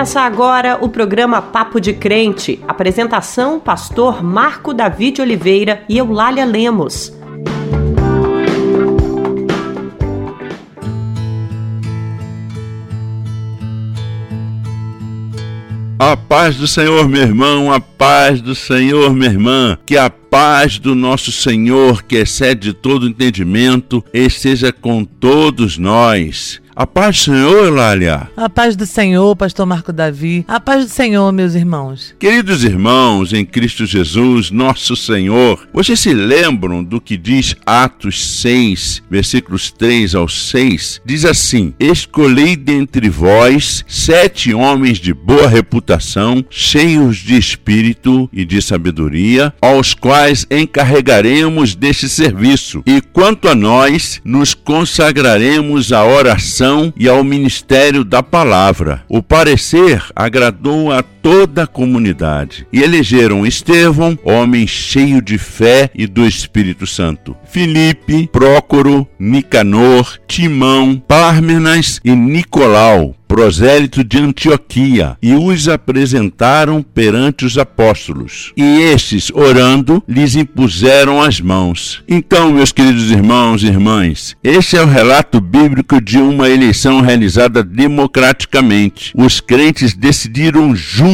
Começa agora o programa Papo de Crente. Apresentação: Pastor Marco David Oliveira e Eulália Lemos. A paz do Senhor, meu irmão, a paz do Senhor, minha irmã. Que a paz do nosso Senhor, que excede todo entendimento, esteja com todos nós. A paz do Senhor, Eulália. A paz do Senhor, pastor Marco Davi. A paz do Senhor, meus irmãos. Queridos irmãos, em Cristo Jesus, nosso Senhor, vocês se lembram do que diz Atos 6, versículos 3 ao 6? Diz assim: Escolhei dentre vós sete homens de boa reputação, cheios de espírito e de sabedoria, aos quais encarregaremos deste serviço. E quanto a nós, nos consagraremos à oração e ao ministério da palavra. O parecer agradou a toda a comunidade e elegeram Estevão, homem cheio de fé e do Espírito Santo, Filipe, Prócoro, Nicanor, Timão, Pármenas e Nicolau, prosélito de Antioquia, e os apresentaram perante os apóstolos. E estes, orando, lhes impuseram as mãos. Então, meus queridos irmãos e irmãs, este é o relato bíblico de uma eleição realizada democraticamente. Os crentes decidiram juntos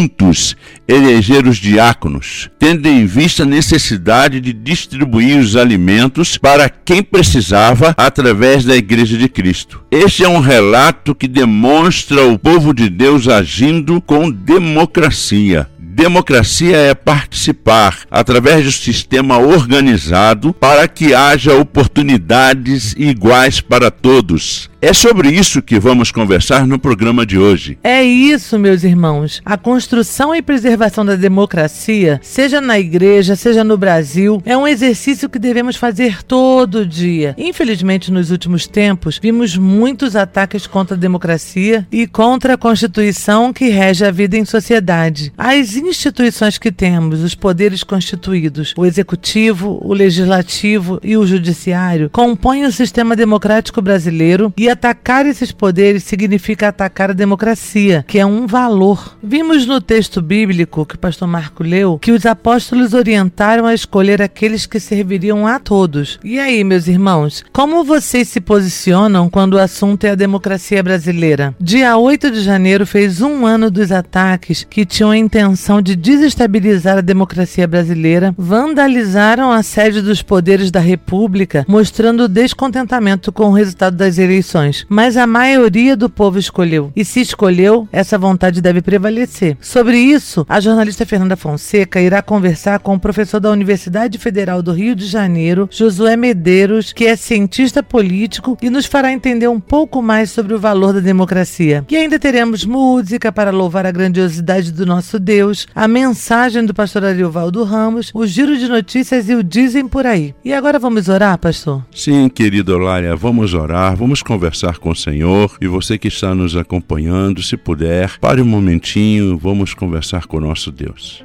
eleger os diáconos, tendo em vista a necessidade de distribuir os alimentos para quem precisava através da Igreja de Cristo. Este é um relato que demonstra o povo de Deus agindo com democracia. Democracia é participar através de um sistema organizado para que haja oportunidades iguais para todos. É sobre isso que vamos conversar no programa de hoje. É isso, meus irmãos. A construção e preservação da democracia, seja na igreja, seja no Brasil, é um exercício que devemos fazer todo dia. Infelizmente, nos últimos tempos, vimos muitos ataques contra a democracia e contra a Constituição que rege a vida em sociedade. As instituições que temos, os poderes constituídos, o executivo, o legislativo e o judiciário, compõem o sistema democrático brasileiro e atacar esses poderes significa atacar a democracia, que é um valor. Vimos no texto bíblico que o pastor Marco leu que os apóstolos orientaram a escolher aqueles que serviriam a todos. E aí, meus irmãos, como vocês se posicionam quando o assunto é a democracia brasileira? Dia 8 de janeiro fez um ano dos ataques que tinham a intenção de desestabilizar a democracia brasileira, vandalizaram a sede dos poderes da República, mostrando descontentamento com o resultado das eleições mas a maioria do povo escolheu. E se escolheu, essa vontade deve prevalecer. Sobre isso, a jornalista Fernanda Fonseca irá conversar com o professor da Universidade Federal do Rio de Janeiro, Josué Medeiros, que é cientista político e nos fará entender um pouco mais sobre o valor da democracia. E ainda teremos música para louvar a grandiosidade do nosso Deus, a mensagem do pastor Ariovaldo Ramos, o giro de notícias e o dizem por aí. E agora vamos orar, pastor? Sim, querido Olária, vamos orar, vamos conversar conversar com o Senhor. E você que está nos acompanhando, se puder, pare um momentinho, vamos conversar com o nosso Deus.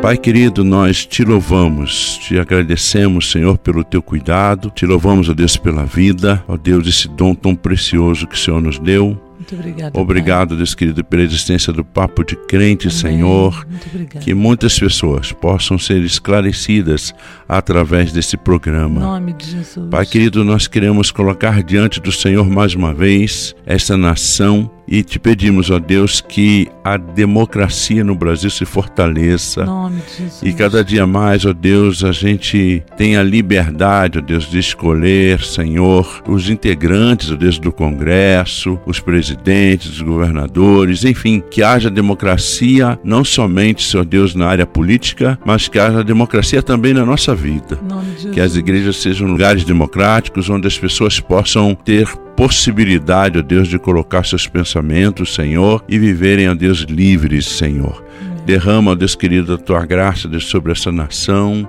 Pai querido, nós te louvamos, te agradecemos, Senhor, pelo teu cuidado, te louvamos, ó Deus, pela vida, ó Deus, esse dom tão precioso que o Senhor nos deu. Muito obrigado. Obrigado, pai. Deus querido, pela existência do Papo de Crente, Amém. Senhor. Muito obrigado. Que muitas pessoas possam ser esclarecidas através desse programa. Em nome de Jesus. Pai querido, nós queremos colocar diante do Senhor mais uma vez essa nação e te pedimos, ó Deus, que a democracia no Brasil se fortaleça. Em nome de Jesus. E cada dia mais, ó Deus, a gente tenha liberdade, ó Deus, de escolher, Senhor, os integrantes, ó Deus, do Congresso, os presidentes, os governadores, enfim, que haja democracia não somente, Senhor Deus, na área política, mas que haja democracia também na nossa vida. Em nome de Jesus. Que as igrejas sejam lugares democráticos onde as pessoas possam ter possibilidade, ó Deus, de colocar seus pensamentos, Senhor, e viverem, ó Deus, livres, Senhor. Derrama, ó Deus querido, a tua graça Deus, sobre essa nação.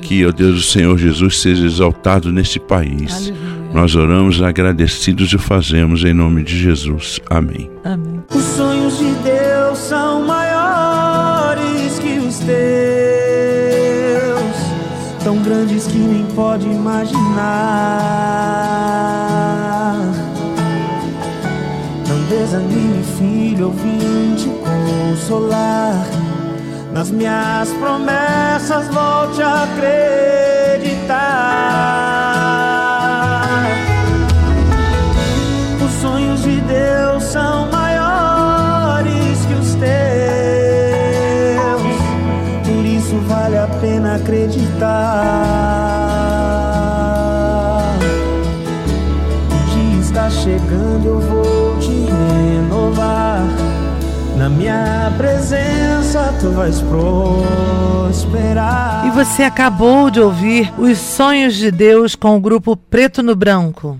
Que, ó Deus, o Senhor Jesus seja exaltado neste país. Aleluia. Nós oramos agradecidos e fazemos em nome de Jesus. Amém. Amém. Os sonhos de Deus são maiores que os teus, tão grandes que nem pode imaginar. Desanime, filho, eu vim te consolar. Nas minhas promessas, volte a acreditar. Os sonhos de Deus são maiores que os teus, por isso vale a pena acreditar. Minha presença tu vais prosperar. E você acabou de ouvir Os Sonhos de Deus com o grupo Preto no Branco.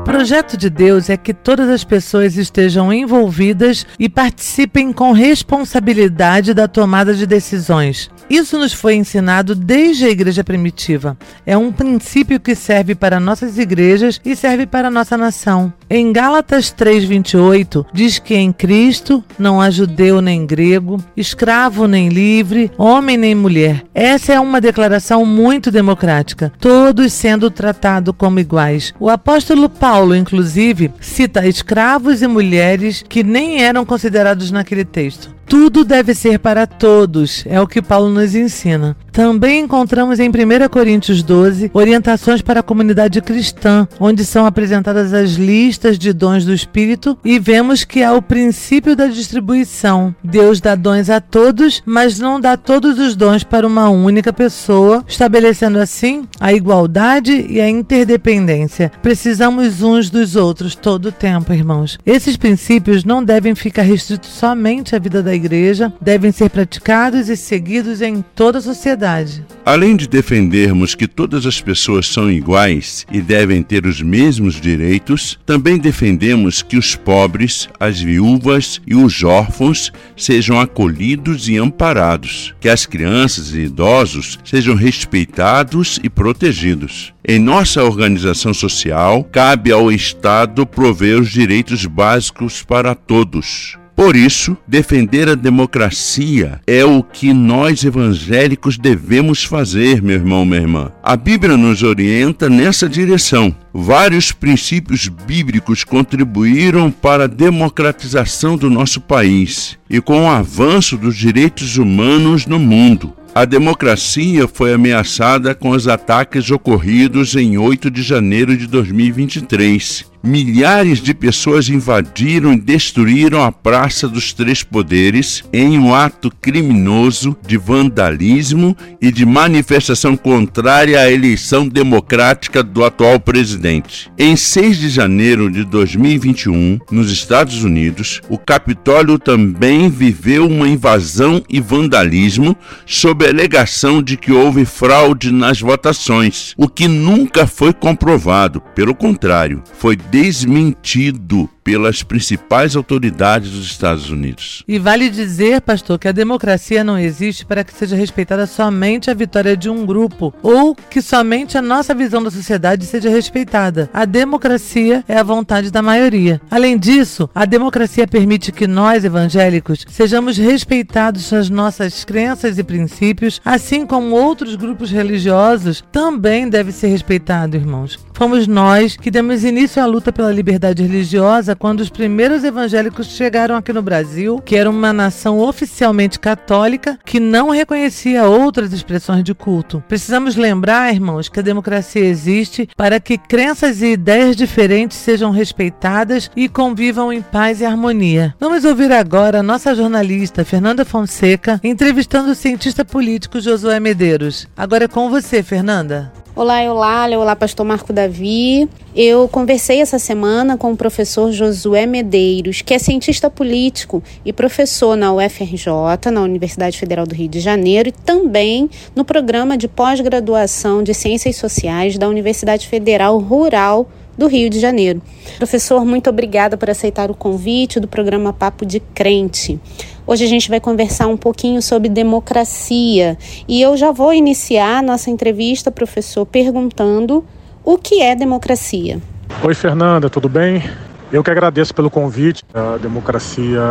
O projeto de Deus é que todas as pessoas estejam envolvidas e participem com responsabilidade da tomada de decisões. Isso nos foi ensinado desde a igreja primitiva. É um princípio que serve para nossas igrejas e serve para nossa nação. Em Gálatas 3:28 diz que em Cristo não há judeu nem grego, escravo nem livre, homem nem mulher. Essa é uma declaração muito democrática, todos sendo tratados como iguais. O apóstolo Paulo, inclusive, cita escravos e mulheres que nem eram considerados naquele texto. Tudo deve ser para todos, é o que Paulo nos ensina. Também encontramos em 1 Coríntios 12 orientações para a comunidade cristã, onde são apresentadas as listas de dons do Espírito e vemos que há o princípio da distribuição. Deus dá dons a todos, mas não dá todos os dons para uma única pessoa, estabelecendo assim a igualdade e a interdependência. Precisamos uns dos outros todo o tempo, irmãos. Esses princípios não devem ficar restritos somente à vida da igreja, devem ser praticados e seguidos em toda a sociedade. Além de defendermos que todas as pessoas são iguais e devem ter os mesmos direitos, também defendemos que os pobres, as viúvas e os órfãos sejam acolhidos e amparados, que as crianças e idosos sejam respeitados e protegidos. Em nossa organização social, cabe ao Estado prover os direitos básicos para todos. Por isso, defender a democracia é o que nós evangélicos devemos fazer, meu irmão, minha irmã. A Bíblia nos orienta nessa direção. Vários princípios bíblicos contribuíram para a democratização do nosso país e com o avanço dos direitos humanos no mundo. A democracia foi ameaçada com os ataques ocorridos em 8 de janeiro de 2023 milhares de pessoas invadiram e destruíram a Praça dos Três Poderes em um ato criminoso de vandalismo e de manifestação contrária à eleição democrática do atual presidente. Em 6 de janeiro de 2021, nos Estados Unidos, o Capitólio também viveu uma invasão e vandalismo sob alegação de que houve fraude nas votações, o que nunca foi comprovado. Pelo contrário, foi desmentido pelas principais autoridades dos Estados Unidos. E vale dizer, pastor, que a democracia não existe para que seja respeitada somente a vitória de um grupo ou que somente a nossa visão da sociedade seja respeitada. A democracia é a vontade da maioria. Além disso, a democracia permite que nós, evangélicos, sejamos respeitados nas nossas crenças e princípios, assim como outros grupos religiosos também devem ser respeitados, irmãos. Fomos nós que demos início à luta pela liberdade religiosa quando os primeiros evangélicos chegaram aqui no Brasil, que era uma nação oficialmente católica que não reconhecia outras expressões de culto. Precisamos lembrar, irmãos, que a democracia existe para que crenças e ideias diferentes sejam respeitadas e convivam em paz e harmonia. Vamos ouvir agora a nossa jornalista Fernanda Fonseca entrevistando o cientista político Josué Medeiros. Agora é com você, Fernanda. Olá, Eulália. Olá, pastor Marco Davi. Eu conversei essa semana com o professor Josué Medeiros, que é cientista político e professor na UFRJ, na Universidade Federal do Rio de Janeiro, e também no programa de pós-graduação de Ciências Sociais da Universidade Federal Rural do Rio de Janeiro. Professor, muito obrigada por aceitar o convite do programa Papo de Crente. Hoje a gente vai conversar um pouquinho sobre democracia e eu já vou iniciar nossa entrevista, professor, perguntando o que é democracia. Oi, Fernanda, tudo bem? Eu que agradeço pelo convite. A democracia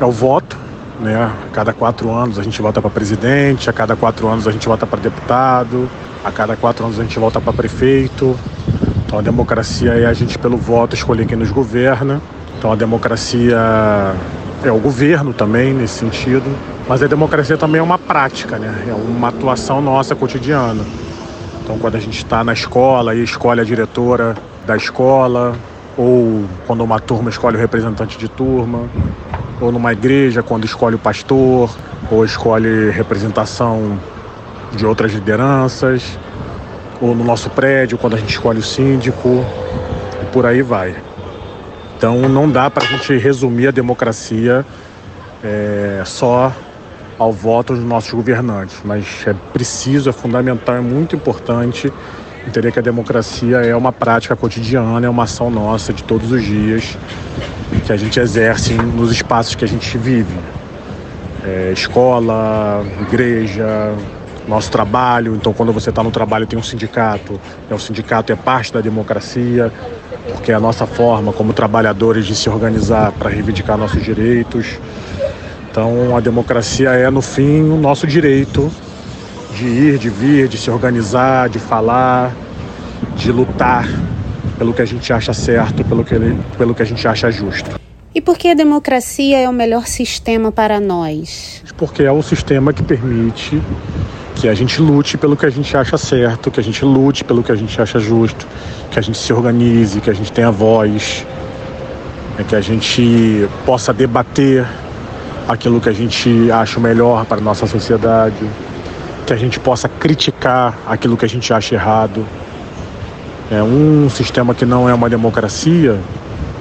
é o voto, né? A cada quatro anos a gente vota para presidente, a cada quatro anos a gente vota para deputado, a cada quatro anos a gente vota para prefeito. Então a democracia é a gente pelo voto escolher quem nos governa. Então a democracia é o governo também nesse sentido. Mas a democracia também é uma prática, né? É uma atuação nossa cotidiana. Então quando a gente está na escola e escolhe a diretora da escola, ou quando uma turma escolhe o representante de turma, ou numa igreja quando escolhe o pastor, ou escolhe representação de outras lideranças, ou no nosso prédio quando a gente escolhe o síndico, e por aí vai. Então não dá para a gente resumir a democracia é, só ao voto dos nossos governantes, mas é preciso, é fundamental, é muito importante entender que a democracia é uma prática cotidiana, é uma ação nossa de todos os dias que a gente exerce nos espaços que a gente vive. É, escola, igreja, nosso trabalho. Então, quando você está no trabalho, tem um sindicato. Né? O sindicato é parte da democracia, porque é a nossa forma, como trabalhadores, de se organizar para reivindicar nossos direitos. Então, a democracia é, no fim, o nosso direito de ir, de vir, de se organizar, de falar, de lutar pelo que a gente acha certo, pelo que, pelo que a gente acha justo. E por que a democracia é o melhor sistema para nós? Porque é um sistema que permite que a gente lute pelo que a gente acha certo, que a gente lute pelo que a gente acha justo, que a gente se organize, que a gente tenha voz, né, que a gente possa debater aquilo que a gente acha melhor para a nossa sociedade, que a gente possa criticar aquilo que a gente acha errado. É um sistema que não é uma democracia,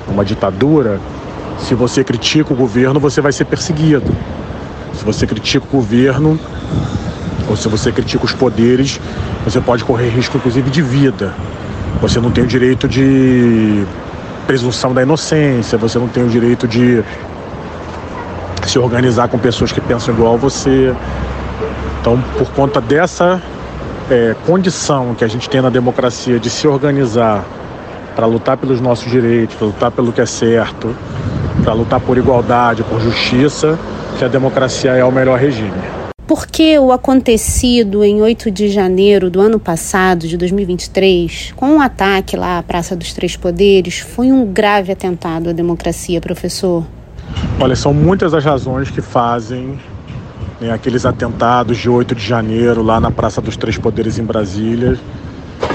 uma ditadura. Se você critica o governo, você vai ser perseguido. Se você critica o governo, ou se você critica os poderes, você pode correr risco, inclusive, de vida. Você não tem o direito de presunção da inocência, você não tem o direito de se organizar com pessoas que pensam igual a você. Então, por conta dessa é, condição que a gente tem na democracia de se organizar para lutar pelos nossos direitos, para lutar pelo que é certo, para lutar por igualdade, por justiça, que a democracia é o melhor regime. Porque o acontecido em 8 de janeiro do ano passado, de 2023, com o um ataque lá à Praça dos Três Poderes, foi um grave atentado à democracia, professor? Olha, são muitas as razões que fazem né, aqueles atentados de 8 de janeiro lá na Praça dos Três Poderes em Brasília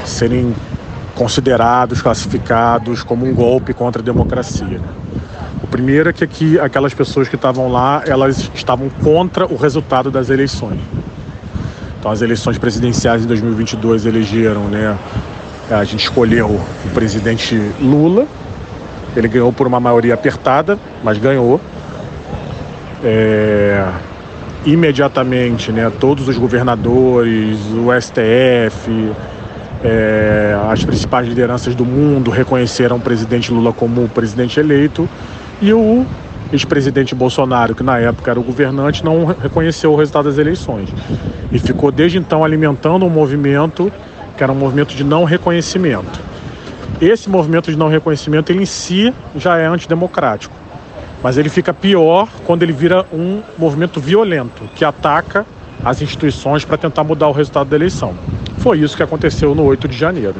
serem considerados, classificados como um golpe contra a democracia. O primeiro é que aqui, aquelas pessoas que estavam lá, elas estavam contra o resultado das eleições. Então, as eleições presidenciais em 2022 elegeram, né? A gente escolheu o presidente Lula. Ele ganhou por uma maioria apertada, mas ganhou. É, imediatamente, né? Todos os governadores, o STF, é, as principais lideranças do mundo reconheceram o presidente Lula como o presidente eleito e o ex-presidente Bolsonaro, que na época era o governante, não reconheceu o resultado das eleições. E ficou desde então alimentando um movimento que era um movimento de não reconhecimento. Esse movimento de não reconhecimento ele em si já é antidemocrático, mas ele fica pior quando ele vira um movimento violento, que ataca as instituições para tentar mudar o resultado da eleição. Foi isso que aconteceu no 8 de janeiro.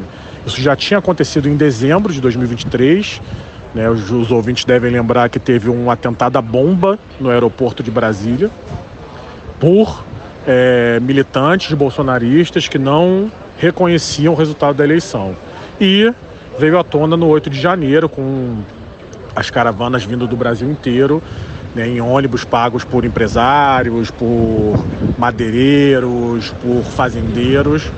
Isso já tinha acontecido em dezembro de 2023, né, os, os ouvintes devem lembrar que teve um atentado à bomba no aeroporto de Brasília por é, militantes bolsonaristas que não reconheciam o resultado da eleição. E veio à tona no 8 de janeiro, com as caravanas vindo do Brasil inteiro, né, em ônibus pagos por empresários, por madeireiros, por fazendeiros,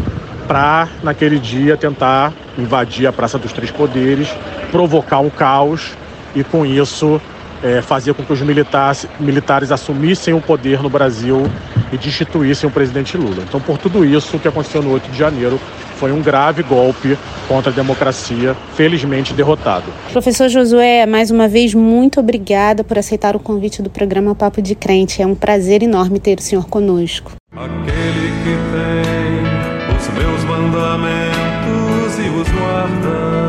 para naquele dia tentar invadir a Praça dos Três Poderes, provocar um caos e com isso é, fazer com que os militares, militares assumissem o poder no Brasil e destituíssem o presidente Lula. Então, por tudo isso, o que aconteceu no 8 de janeiro foi um grave golpe contra a democracia, felizmente derrotado. Professor Josué, mais uma vez, muito obrigada por aceitar o convite do programa Papo de Crente. É um prazer enorme ter o senhor conosco. Aquele que tem os meus mandamentos e os guarda.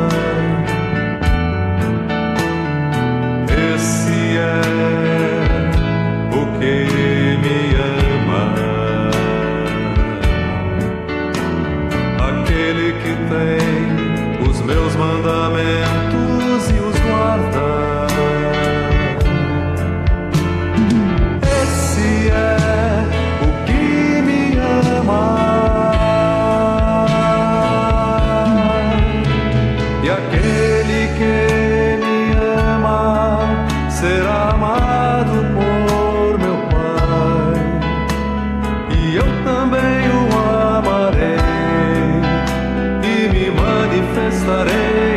estaré.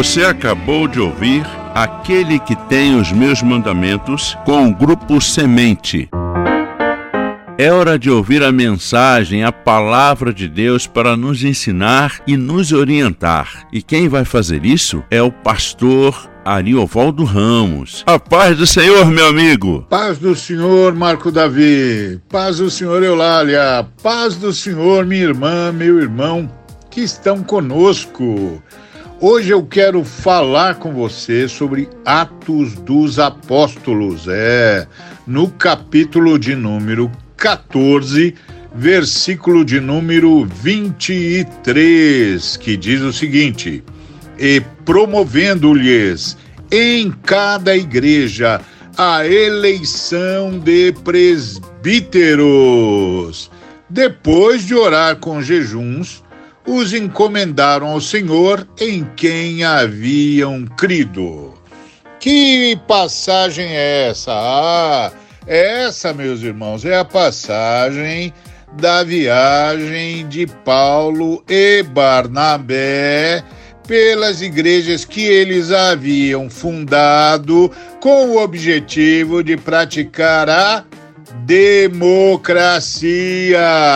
Você acabou de ouvir Aquele que tem os meus mandamentos com o grupo Semente. É hora de ouvir a mensagem, a palavra de Deus para nos ensinar e nos orientar. E quem vai fazer isso é o pastor Ariovaldo Ramos. A paz do Senhor, meu amigo. Paz do Senhor, Marco Davi. Paz do Senhor, Eulália. Paz do Senhor, minha irmã, meu irmão, que estão conosco. Hoje eu quero falar com você sobre Atos dos Apóstolos. É, no capítulo de número 14, versículo de número 23, que diz o seguinte: E promovendo-lhes em cada igreja a eleição de presbíteros. Depois de orar com jejuns, os encomendaram ao Senhor em quem haviam crido. Que passagem é essa? Ah, essa, meus irmãos, é a passagem da viagem de Paulo e Barnabé pelas igrejas que eles haviam fundado com o objetivo de praticar a democracia,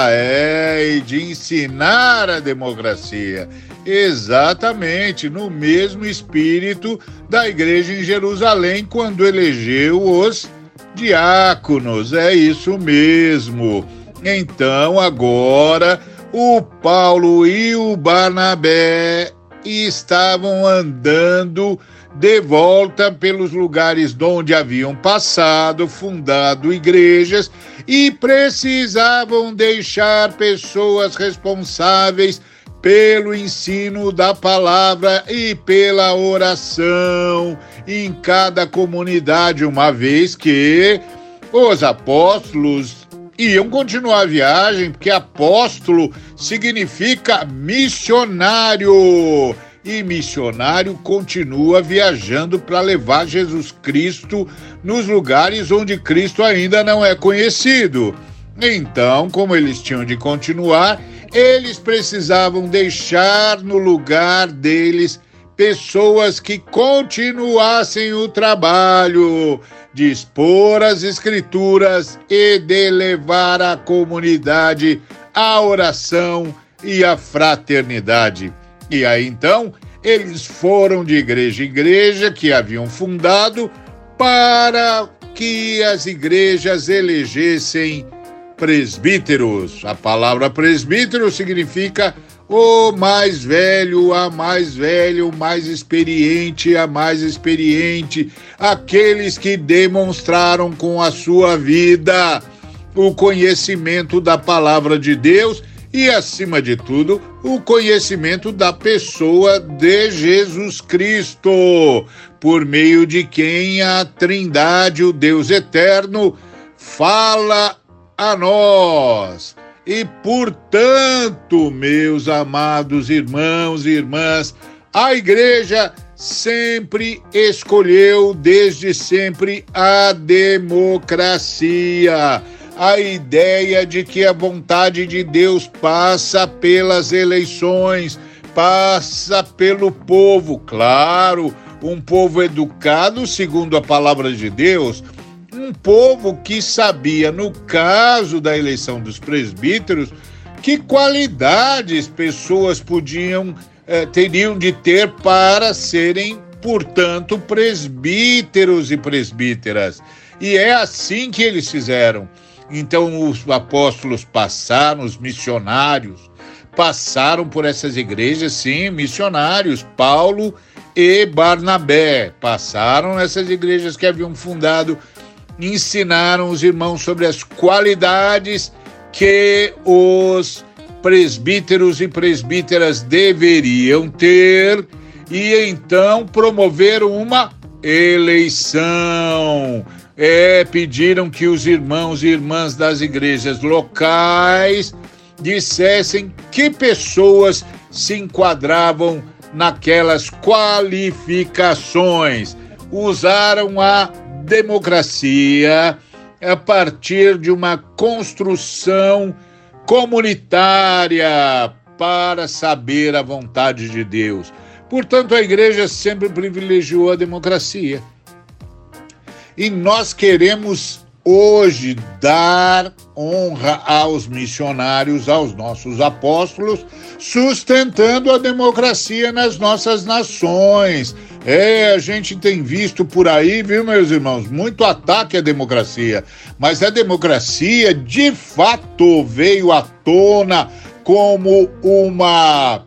é, e de ensinar a democracia. Exatamente, no mesmo espírito da igreja em Jerusalém, quando elegeu os diáconos. É isso mesmo. Então, agora, o Paulo e o Barnabé estavam andando de volta pelos lugares onde haviam passado, fundado igrejas e precisavam deixar pessoas responsáveis pelo ensino da palavra e pela oração em cada comunidade, uma vez que os apóstolos iam continuar a viagem, porque apóstolo significa missionário e missionário continua viajando para levar Jesus Cristo nos lugares onde Cristo ainda não é conhecido. Então, como eles tinham de continuar, eles precisavam deixar no lugar deles pessoas que continuassem o trabalho de expor as Escrituras e de levar a comunidade à oração e à fraternidade. E aí então eles foram de igreja em igreja que haviam fundado para que as igrejas elegessem presbíteros. A palavra presbítero significa o mais velho, a mais velho, o mais experiente, a mais experiente, aqueles que demonstraram com a sua vida o conhecimento da palavra de Deus e, acima de tudo, o conhecimento da pessoa de Jesus Cristo, por meio de quem a Trindade, o Deus eterno, fala a nós. E, portanto, meus amados irmãos e irmãs, a igreja sempre escolheu desde sempre a democracia a ideia de que a vontade de Deus passa pelas eleições, passa pelo povo, claro, um povo educado, segundo a palavra de Deus, um povo que sabia, no caso da eleição dos presbíteros, que qualidades pessoas podiam eh, teriam de ter para serem, portanto, presbíteros e presbíteras. E é assim que eles fizeram. Então os apóstolos passaram, os missionários passaram por essas igrejas, sim, missionários, Paulo e Barnabé passaram nessas igrejas que haviam fundado, ensinaram os irmãos sobre as qualidades que os presbíteros e presbíteras deveriam ter e então promoveram uma eleição. É, pediram que os irmãos e irmãs das igrejas locais dissessem que pessoas se enquadravam naquelas qualificações. Usaram a democracia a partir de uma construção comunitária para saber a vontade de Deus. Portanto, a igreja sempre privilegiou a democracia. E nós queremos hoje dar honra aos missionários, aos nossos apóstolos, sustentando a democracia nas nossas nações. É, a gente tem visto por aí, viu, meus irmãos, muito ataque à democracia. Mas a democracia, de fato, veio à tona como uma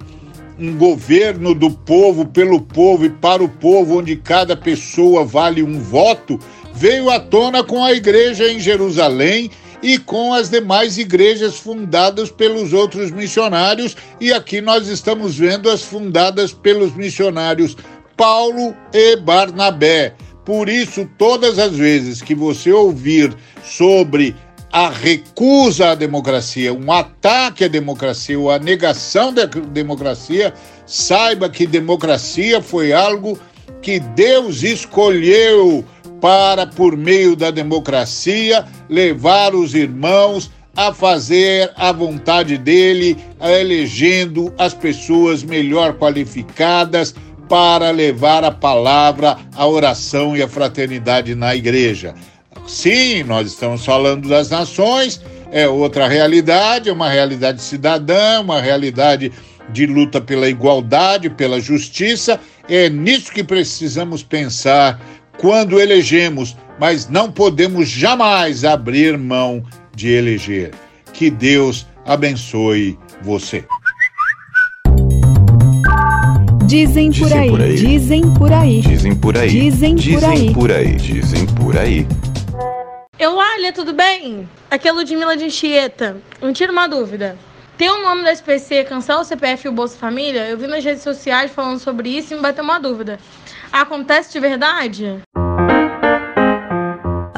um governo do povo, pelo povo e para o povo, onde cada pessoa vale um voto, veio à tona com a igreja em Jerusalém e com as demais igrejas fundadas pelos outros missionários, e aqui nós estamos vendo as fundadas pelos missionários Paulo e Barnabé. Por isso, todas as vezes que você ouvir sobre a recusa à democracia, um ataque à democracia ou a negação da democracia, saiba que democracia foi algo que Deus escolheu para, por meio da democracia, levar os irmãos a fazer a vontade dele, elegendo as pessoas melhor qualificadas para levar a palavra, a oração e a fraternidade na igreja. Sim, nós estamos falando das nações, é outra realidade, é uma realidade cidadã, uma realidade de luta pela igualdade, pela justiça. É nisso que precisamos pensar quando elegemos, mas não podemos jamais abrir mão de eleger. Que Deus abençoe você. Dizem por aí, dizem por aí, dizem por aí, dizem por aí, dizem por aí, dizem por aí. Eulália, tudo bem? Aqui é Ludmilla de Anchieta. Me tira uma dúvida. Tem o nome da SPC, cancela o CPF e o Bolsa Família? Eu vi nas redes sociais falando sobre isso e me bateu uma dúvida. Acontece de verdade?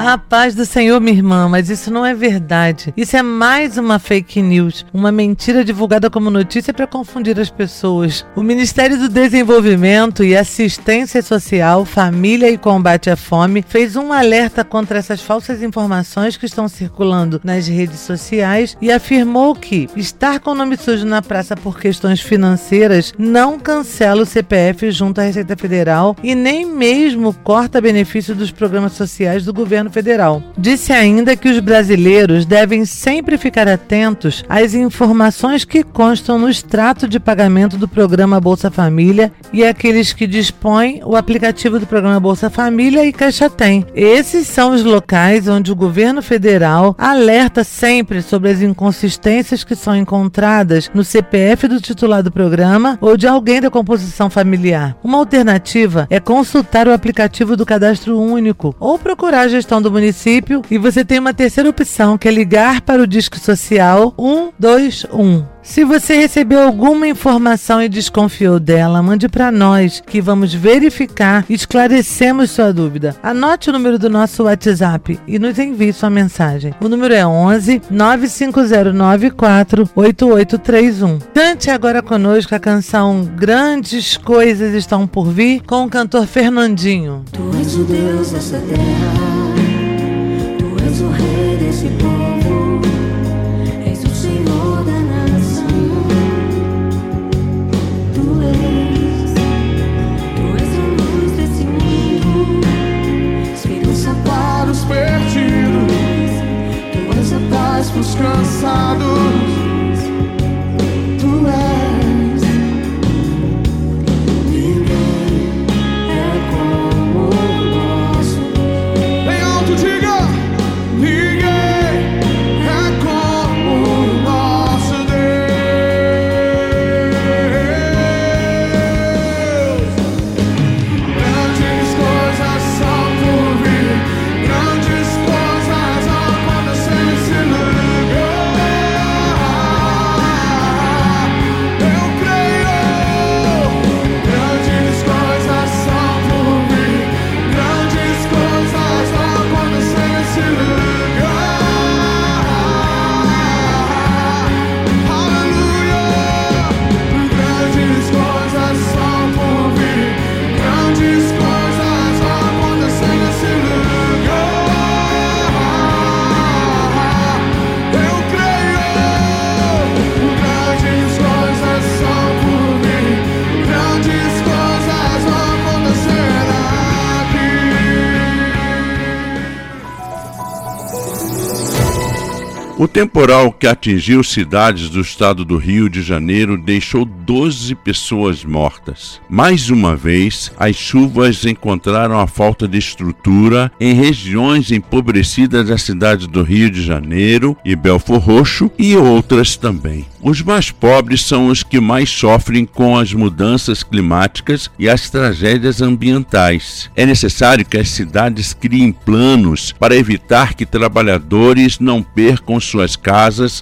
A paz do Senhor, minha irmã, mas isso não é verdade. Isso é mais uma fake news, uma mentira divulgada como notícia para confundir as pessoas. O Ministério do Desenvolvimento e Assistência Social, Família e Combate à Fome fez um alerta contra essas falsas informações que estão circulando nas redes sociais e afirmou que estar com o nome sujo na praça por questões financeiras não cancela o CPF junto à Receita Federal e nem mesmo corta benefício dos programas sociais do governo federal. Disse ainda que os brasileiros devem sempre ficar atentos às informações que constam no extrato de pagamento do programa Bolsa Família e aqueles que dispõem o aplicativo do programa Bolsa Família e Caixa Tem. Esses são os locais onde o governo federal alerta sempre sobre as inconsistências que são encontradas no CPF do titular do programa ou de alguém da composição familiar. Uma alternativa é consultar o aplicativo do Cadastro Único ou procurar a gestão do município e você tem uma terceira opção que é ligar para o Disque Social 121. Se você recebeu alguma informação e desconfiou dela, mande para nós que vamos verificar e esclarecemos sua dúvida. Anote o número do nosso WhatsApp e nos envie sua mensagem. O número é 11 95094 8831. Cante agora conosco a canção Grandes Coisas Estão por Vir com o cantor Fernandinho. Tu és o Deus dessa terra, és o rei desse povo, és o Senhor da nação. Tu és, tu és a luz desse mundo, esperança para os perdidos, tu és a paz para os cansados. O temporal que atingiu cidades do estado do Rio de Janeiro deixou 12 pessoas mortas. Mais uma vez, as chuvas encontraram a falta de estrutura em regiões empobrecidas da cidade do Rio de Janeiro e Belfor Roxo e outras também. Os mais pobres são os que mais sofrem com as mudanças climáticas e as tragédias ambientais. É necessário que as cidades criem planos para evitar que trabalhadores não percam suas casas,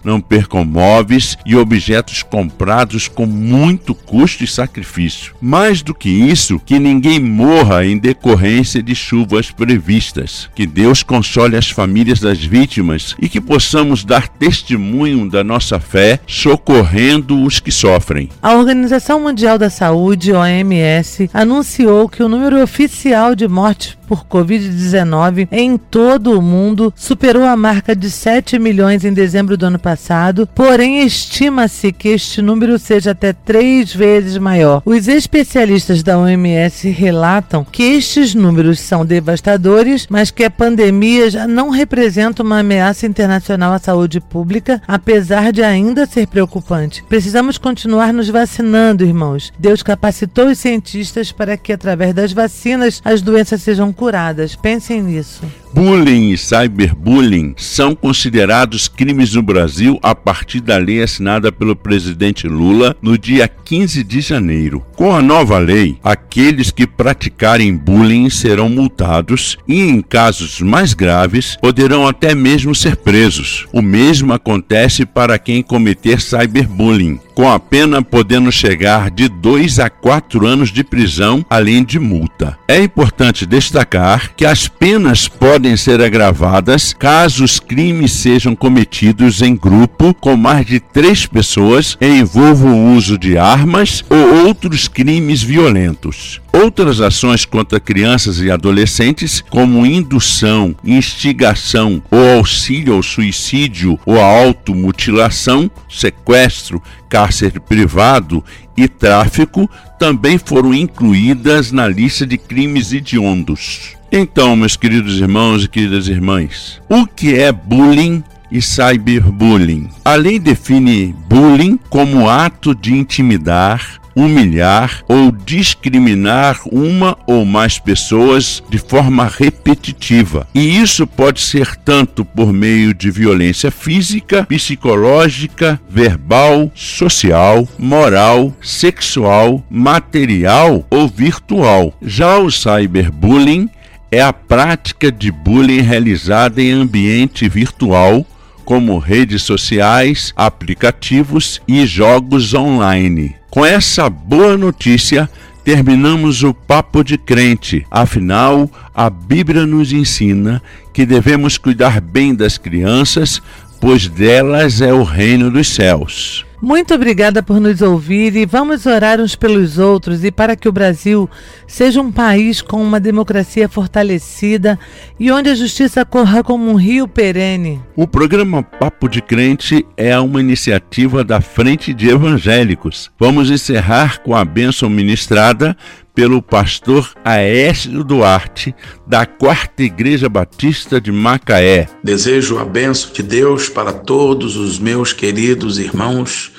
não percam móveis e objetos comprados com muito custo e sacrifício. Mais do que isso, que ninguém morra em decorrência de chuvas previstas. Que Deus console as famílias das vítimas e que possamos dar testemunho da nossa fé socorrendo os que sofrem. A Organização Mundial da Saúde, OMS, anunciou que o número oficial de mortes por Covid-19 em todo o mundo superou a marca de 7 milhões em dezembro do ano passado, porém estima-se que este número seja até três vezes maior. Os especialistas da OMS relatam que estes números são devastadores, mas que a pandemia já não representa uma ameaça internacional à saúde pública, apesar de ainda ser preocupante. Precisamos continuar nos vacinando, irmãos. Deus capacitou os cientistas para que, através das vacinas, as doenças sejam curadas. Pensem nisso. Bullying e cyberbullying são considerados crimes no Brasil a partir da lei assinada pelo presidente Lula no dia 15 de janeiro. Com a nova lei, aqueles que praticarem bullying serão multados e, em casos mais graves, poderão até mesmo ser presos. O mesmo acontece para quem cometer cyberbullying, com a pena podendo chegar de 2 a 4 anos de prisão, além de multa. É importante destacar que as penas podem ser agravadas caso os crimes sejam cometidos em grupo com mais de três pessoas e envolvam o uso de armas ou outros crimes violentos. Outras ações contra crianças e adolescentes, como indução, instigação ou auxílio ao suicídio ou à automutilação, sequestro, cárcere privado e tráfico, também foram incluídas na lista de crimes hediondos. Então, meus queridos irmãos e queridas irmãs, o que é bullying e cyberbullying? A lei define bullying como ato de intimidar, humilhar ou discriminar uma ou mais pessoas de forma repetitiva. E isso pode ser tanto por meio de violência física, psicológica, verbal, social, moral, sexual, material ou virtual. Já o cyberbullying é a prática de bullying realizada em ambiente virtual como redes sociais, aplicativos e jogos online. Com essa boa notícia, terminamos o Papo de Crente. Afinal, a Bíblia nos ensina que devemos cuidar bem das crianças, pois delas é o reino dos céus. Muito obrigada por nos ouvir e vamos orar uns pelos outros e para que o Brasil seja um país com uma democracia fortalecida e onde a justiça corra como um rio perene. O programa Papo de Crente é uma iniciativa da Frente de Evangélicos. Vamos encerrar com a bênção ministrada pelo pastor Aécio Duarte, da Quarta Igreja Batista de Macaé. Desejo a benção de Deus para todos os meus queridos irmãos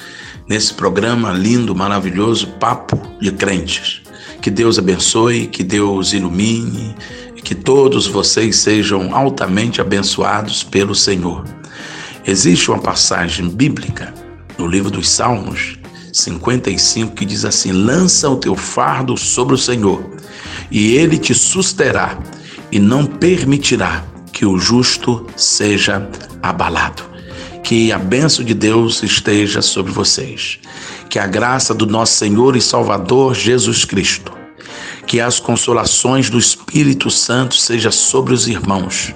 nesse programa lindo, maravilhoso Papo de Crentes. Que Deus abençoe, que Deus ilumine que todos vocês sejam altamente abençoados pelo Senhor. Existe uma passagem bíblica no livro dos Salmos 55 que diz assim: Lança o teu fardo sobre o Senhor, e ele te susterá, e não permitirá que o justo seja abalado. Que a bênção de Deus esteja sobre vocês. Que a graça do nosso Senhor e Salvador Jesus Cristo, que as consolações do Espírito Santo seja sobre os irmãos.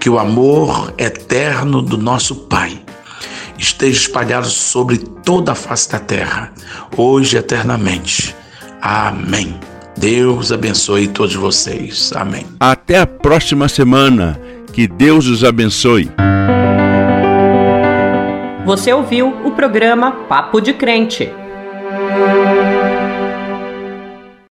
Que o amor eterno do nosso Pai esteja espalhado sobre toda a face da terra, hoje e eternamente. Amém. Deus abençoe todos vocês. Amém. Até a próxima semana. Que Deus os abençoe. Você ouviu o programa Papo de Crente.